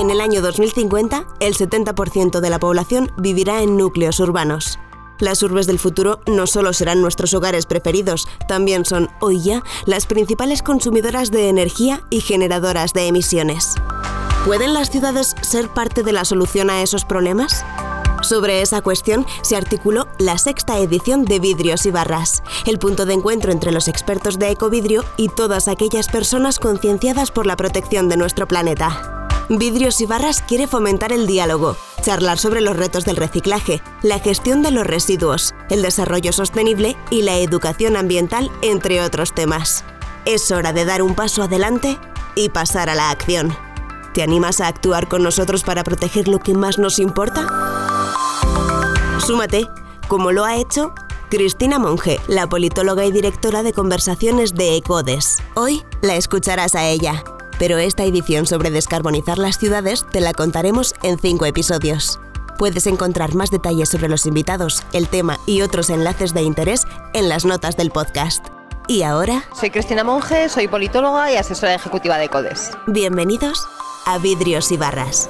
En el año 2050, el 70% de la población vivirá en núcleos urbanos. Las urbes del futuro no solo serán nuestros hogares preferidos, también son, hoy ya, las principales consumidoras de energía y generadoras de emisiones. ¿Pueden las ciudades ser parte de la solución a esos problemas? Sobre esa cuestión se articuló la sexta edición de Vidrios y Barras, el punto de encuentro entre los expertos de ecovidrio y todas aquellas personas concienciadas por la protección de nuestro planeta. Vidrios y Barras quiere fomentar el diálogo, charlar sobre los retos del reciclaje, la gestión de los residuos, el desarrollo sostenible y la educación ambiental, entre otros temas. Es hora de dar un paso adelante y pasar a la acción. ¿Te animas a actuar con nosotros para proteger lo que más nos importa? Súmate, como lo ha hecho Cristina Monge, la politóloga y directora de conversaciones de ECODES. Hoy la escucharás a ella, pero esta edición sobre descarbonizar las ciudades te la contaremos en cinco episodios. Puedes encontrar más detalles sobre los invitados, el tema y otros enlaces de interés en las notas del podcast. Y ahora... Soy Cristina Monge, soy politóloga y asesora ejecutiva de ECODES. Bienvenidos a Vidrios y Barras.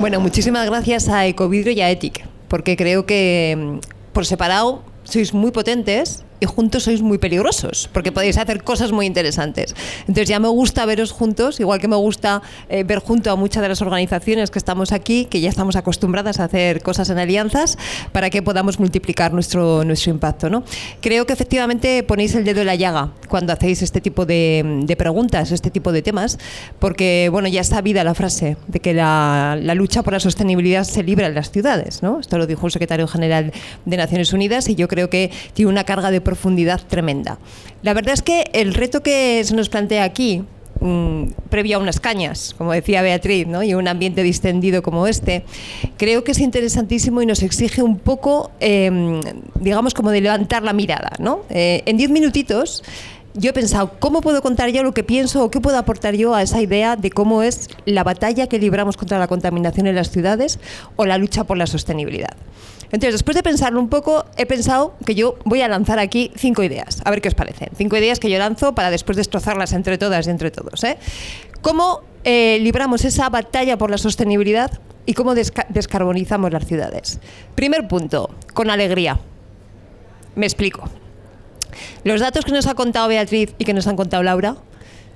Bueno, muchísimas gracias a Ecovidrio y a Ethic, porque creo que mm, por separado sois muy potentes y juntos sois muy peligrosos, porque podéis hacer cosas muy interesantes. Entonces ya me gusta veros juntos, igual que me gusta eh, ver junto a muchas de las organizaciones que estamos aquí, que ya estamos acostumbradas a hacer cosas en alianzas, para que podamos multiplicar nuestro, nuestro impacto. ¿no? Creo que efectivamente ponéis el dedo en la llaga cuando hacéis este tipo de, de preguntas, este tipo de temas, porque bueno, ya está vida la frase de que la, la lucha por la sostenibilidad se libra en las ciudades. ¿no? Esto lo dijo el secretario general de Naciones Unidas y yo creo que tiene una carga de profundidad tremenda. La verdad es que el reto que se nos plantea aquí, mm, previo a unas cañas, como decía Beatriz, ¿no? y un ambiente distendido como este, creo que es interesantísimo y nos exige un poco, em, digamos, como de levantar la mirada. ¿no? Eh, en diez minutitos yo he pensado, ¿cómo puedo contar yo lo que pienso o qué puedo aportar yo a esa idea de cómo es la batalla que libramos contra la contaminación en las ciudades o la lucha por la sostenibilidad? Entonces, después de pensarlo un poco, he pensado que yo voy a lanzar aquí cinco ideas, a ver qué os parecen. Cinco ideas que yo lanzo para después destrozarlas entre todas y entre todos. ¿eh? ¿Cómo eh, libramos esa batalla por la sostenibilidad y cómo desca- descarbonizamos las ciudades? Primer punto, con alegría. Me explico. Los datos que nos ha contado Beatriz y que nos han contado Laura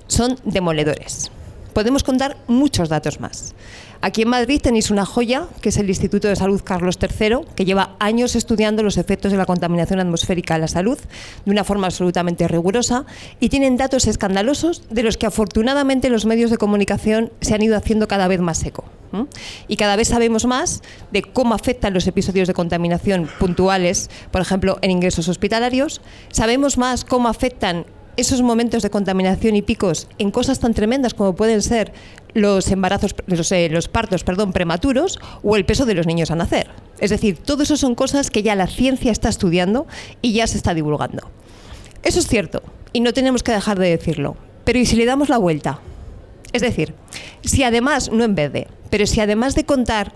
son demoledores. Podemos contar muchos datos más. Aquí en Madrid tenéis una joya, que es el Instituto de Salud Carlos III, que lleva años estudiando los efectos de la contaminación atmosférica en la salud de una forma absolutamente rigurosa y tienen datos escandalosos de los que afortunadamente los medios de comunicación se han ido haciendo cada vez más eco. Y cada vez sabemos más de cómo afectan los episodios de contaminación puntuales, por ejemplo, en ingresos hospitalarios. Sabemos más cómo afectan esos momentos de contaminación y picos en cosas tan tremendas como pueden ser los embarazos, los, eh, partos, perdón, prematuros o el peso de los niños a nacer. Es decir, todo eso son cosas que ya la ciencia está estudiando y ya se está divulgando. Eso es cierto y no tenemos que dejar de decirlo. Pero ¿y si le damos la vuelta? Es decir, si además, no en vez de, pero si además de contar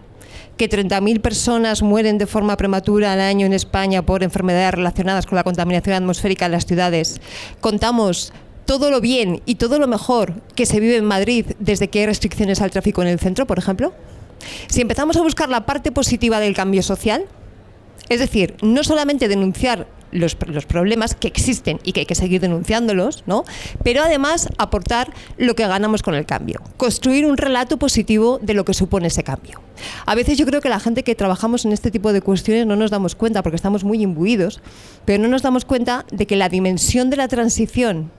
que 30.000 personas mueren de forma prematura al año en España por enfermedades relacionadas con la contaminación atmosférica en las ciudades, contamos todo lo bien y todo lo mejor que se vive en Madrid desde que hay restricciones al tráfico en el centro, por ejemplo, si empezamos a buscar la parte positiva del cambio social, es decir, no solamente denunciar los, los, problemas que existen y que hay que seguir denunciándolos, ¿no? pero además aportar lo que ganamos con el cambio, construir un relato positivo de lo que supone ese cambio. A veces yo creo que la gente que trabajamos en este tipo de cuestiones no nos damos cuenta porque estamos muy imbuidos, pero no nos damos cuenta de que la dimensión de la transición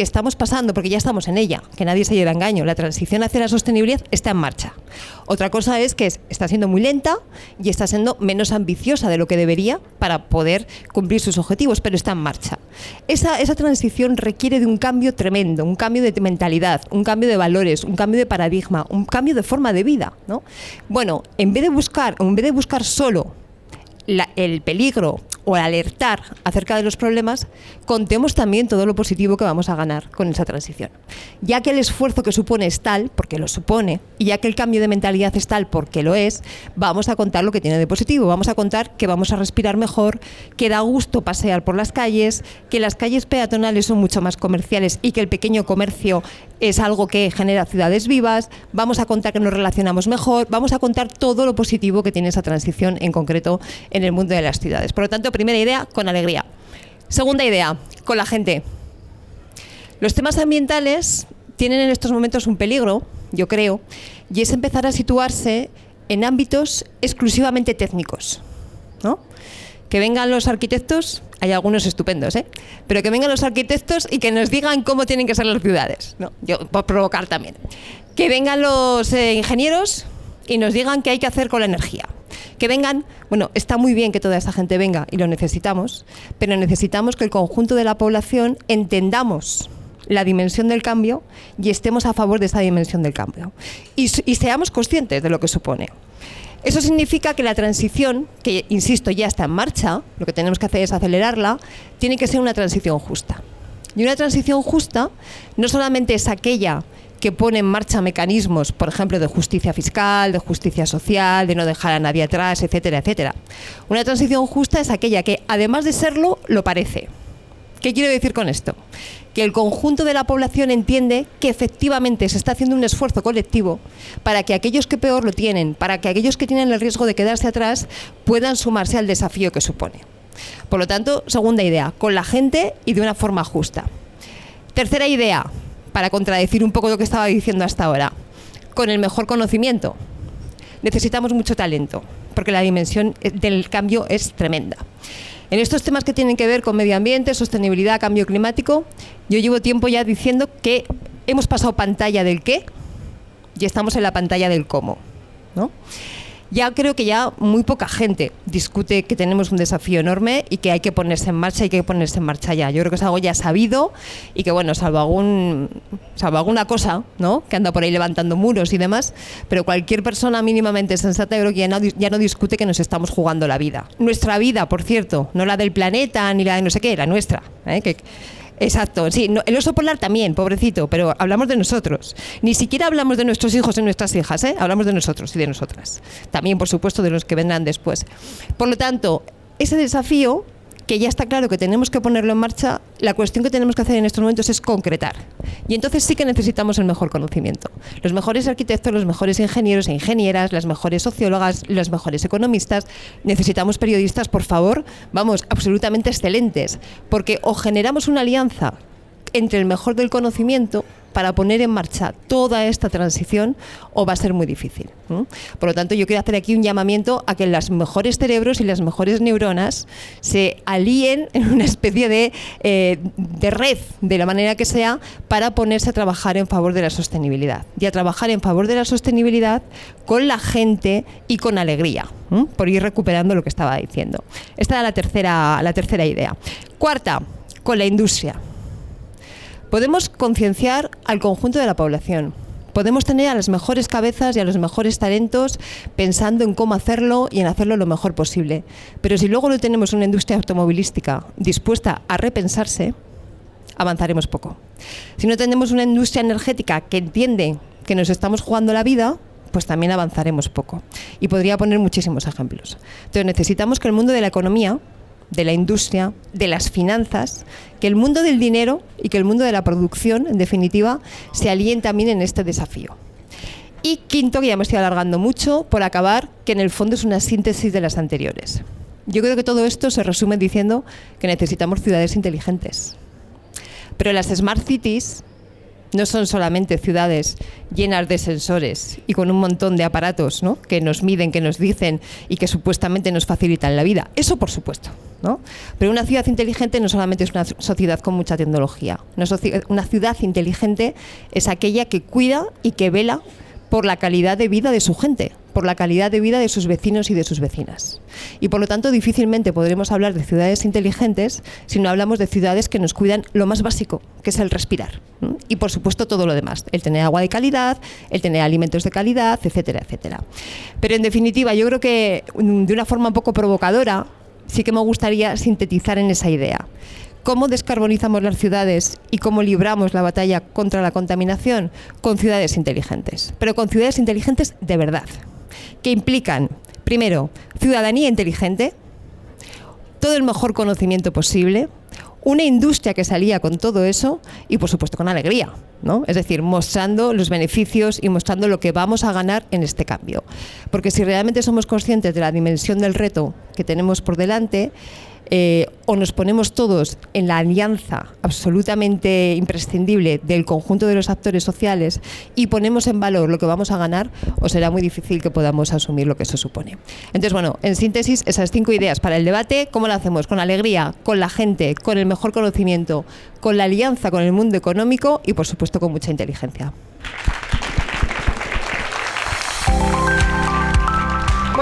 que estamos pasando, porque ya estamos en ella, que nadie se lleve a engaño, la transición hacia la sostenibilidad está en marcha. Otra cosa es que es, está siendo muy lenta y está siendo menos ambiciosa de lo que debería para poder cumplir sus objetivos, pero está en marcha. Esa, esa transición requiere de un cambio tremendo, un cambio de mentalidad, un cambio de valores, un cambio de paradigma, un cambio de forma de vida. ¿no? Bueno, en vez de buscar, en vez de buscar solo el peligro o alertar acerca de los problemas, contemos también todo lo positivo que vamos a ganar con esa transición. Ya que el esfuerzo que supone es tal, porque lo supone, y ya que el cambio de mentalidad es tal, porque lo es, vamos a contar lo que tiene de positivo. Vamos a contar que vamos a respirar mejor, que da gusto pasear por las calles, que las calles peatonales son mucho más comerciales y que el pequeño comercio es algo que genera ciudades vivas. Vamos a contar que nos relacionamos mejor. Vamos a contar todo lo positivo que tiene esa transición en concreto en el mundo de las ciudades. Por lo tanto, primera idea, con alegría. Segunda idea, con la gente. Los temas ambientales tienen en estos momentos un peligro, yo creo, y es empezar a situarse en ámbitos exclusivamente técnicos. ¿no? Que vengan los arquitectos, hay algunos estupendos, ¿eh? pero que vengan los arquitectos y que nos digan cómo tienen que ser las ciudades. ¿no? Yo, por provocar también. Que vengan los eh, ingenieros y nos digan qué hay que hacer con la energía que vengan, bueno, está muy bien que toda esa gente venga y lo necesitamos, pero necesitamos que el conjunto de la población entendamos la dimensión del cambio y estemos a favor de esa dimensión del cambio. Y, seamos conscientes de lo que supone. Eso significa que la transición, que insisto ya está en marcha, lo que tenemos que hacer es acelerarla, tiene que ser una transición justa. Y una transición justa no solamente es aquella que pone en marcha mecanismos, por ejemplo, de justicia fiscal, de justicia social, de no dejar a nadie atrás, etcétera, etcétera. Una transición justa es aquella que, además de serlo, lo parece. ¿Qué quiero decir con esto? Que el conjunto de la población entiende que efectivamente se está haciendo un esfuerzo colectivo para que aquellos que peor lo tienen, para que aquellos que tienen el riesgo de quedarse atrás, puedan sumarse al desafío que supone. Por lo tanto, segunda idea, con la gente y de una forma justa. Tercera idea, para contradecir un poco lo que estaba diciendo hasta ahora, con el mejor conocimiento. Necesitamos mucho talento, porque la dimensión del cambio es tremenda. En estos temas que tienen que ver con medio ambiente, sostenibilidad, cambio climático, yo llevo tiempo ya diciendo que hemos pasado pantalla del qué y estamos en la pantalla del cómo. ¿no? Ya creo que ya muy poca gente discute que tenemos un desafío enorme y que hay que ponerse en marcha y que hay que ponerse en marcha ya. Yo creo que es algo ya sabido y que, bueno, salvo, algún, salvo alguna cosa, ¿no? Que anda por ahí levantando muros y demás, pero cualquier persona mínimamente sensata yo creo que ya no, ya no discute que nos estamos jugando la vida. Nuestra vida, por cierto, no la del planeta ni la de no sé qué, la nuestra. ¿eh? Exacto, sí. el oso polar también, pobrecito, pero hablamos de nosotros. Ni siquiera hablamos de nuestros hijos y nuestras hijas, ¿eh? hablamos de nosotros y de nosotras. También, por supuesto, de los que vendrán después. Por lo tanto, ese desafío que ya está claro que tenemos que ponerlo en marcha, la cuestión que tenemos que hacer en estos momentos es concretar. Y entonces sí que necesitamos el mejor conocimiento. Los mejores arquitectos, los mejores ingenieros e ingenieras, las mejores sociólogas, los mejores economistas. Necesitamos periodistas, por favor, vamos, absolutamente excelentes. Porque o generamos una alianza entre el mejor del conocimiento para poner en marcha toda esta transición o va a ser muy difícil. Por lo tanto, yo quiero hacer aquí un llamamiento a que los mejores cerebros y las mejores neuronas se alíen en una especie de, eh, de red, de la manera que sea, para ponerse a trabajar en favor de la sostenibilidad. Y a trabajar en favor de la sostenibilidad con la gente y con alegría, por ir recuperando lo que estaba diciendo. Esta era la tercera, la tercera idea. Cuarta, con la industria. Podemos concienciar al conjunto de la población. Podemos tener a las mejores cabezas y a los mejores talentos pensando en cómo hacerlo y en hacerlo lo mejor posible. Pero si luego no tenemos una industria automovilística dispuesta a repensarse, avanzaremos poco. Si no tenemos una industria energética que entiende que nos estamos jugando la vida, pues también avanzaremos poco. Y podría poner muchísimos ejemplos. Entonces necesitamos que el mundo de la economía de la industria, de las finanzas, que el mundo del dinero y que el mundo de la producción, en definitiva, se alíen también en este desafío. Y quinto, que ya me estoy alargando mucho, por acabar, que en el fondo es una síntesis de las anteriores. Yo creo que todo esto se resume diciendo que necesitamos ciudades inteligentes. Pero las smart cities no son solamente ciudades llenas de sensores y con un montón de aparatos que nos miden, que nos dicen y que supuestamente nos facilitan la vida. Eso por supuesto. ¿no? Pero una ciudad inteligente no solamente es una sociedad con mucha tecnología. una ciudad inteligente es aquella que cuida y que vela por la calidad de vida de su gente, por la calidad de vida de sus vecinos y de sus vecinas. Y por lo tanto difícilmente podremos hablar de ciudades inteligentes si no hablamos de ciudades que nos cuidan lo más básico, que es el respirar. Y por supuesto todo lo demás, el tener agua de calidad, el tener alimentos de calidad, etcétera, etcétera. Pero en definitiva yo creo que mm, de una forma un poco provocadora, sí que me gustaría sintetizar en esa idea. ¿Cómo descarbonizamos las ciudades y cómo libramos la batalla contra la contaminación? Con ciudades inteligentes, pero con ciudades inteligentes de verdad, que implican, primero, ciudadanía inteligente, todo el mejor conocimiento posible, una industria que salía con todo eso y por supuesto con alegría, ¿no? Es decir, mostrando los beneficios y mostrando lo que vamos a ganar en este cambio. Porque si realmente somos conscientes de la dimensión del reto que tenemos por delante, eh, o nos ponemos todos en la alianza absolutamente imprescindible del conjunto de los actores sociales y ponemos en valor lo que vamos a ganar, o será muy difícil que podamos asumir lo que eso supone. Entonces, bueno, en síntesis, esas cinco ideas para el debate, ¿cómo lo hacemos? Con alegría, con la gente, con el mejor conocimiento, con la alianza con el mundo económico y, por supuesto, con mucha inteligencia.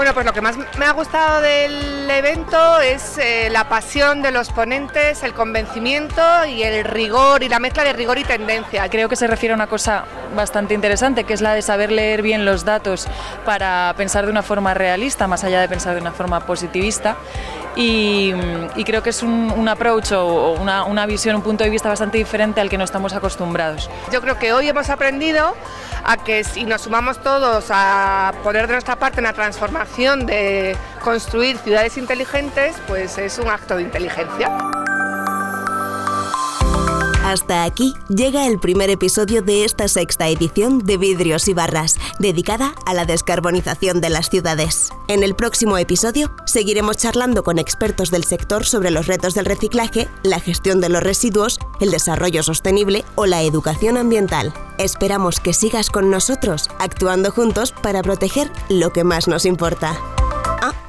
Bueno, pues lo que más me ha gustado del evento es eh, la pasión de los ponentes, el convencimiento y el rigor y la mezcla de rigor y tendencia. Creo que se refiere a una cosa bastante interesante, que es la de saber leer bien los datos para pensar de una forma realista, más allá de pensar de una forma positivista. Y, creo que es un, approach o una, una visión, un punto de vista bastante diferente al que no estamos acostumbrados. Yo creo que hoy hemos aprendido a que si nos sumamos todos a poner de nuestra parte en la transformación de construir ciudades inteligentes, pues es un acto de inteligencia. Hasta aquí llega el primer episodio de esta sexta edición de Vidrios y Barras, dedicada a la descarbonización de las ciudades. En el próximo episodio seguiremos charlando con expertos del sector sobre los retos del reciclaje, la gestión de los residuos, el desarrollo sostenible o la educación ambiental. Esperamos que sigas con nosotros, actuando juntos para proteger lo que más nos importa.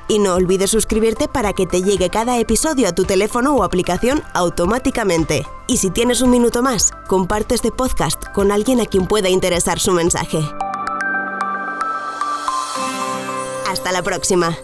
Y no olvides suscribirte para que te llegue cada episodio a tu teléfono o aplicación automáticamente. Y si tienes un minuto más, comparte este podcast con alguien a quien pueda interesar su mensaje. Hasta la próxima.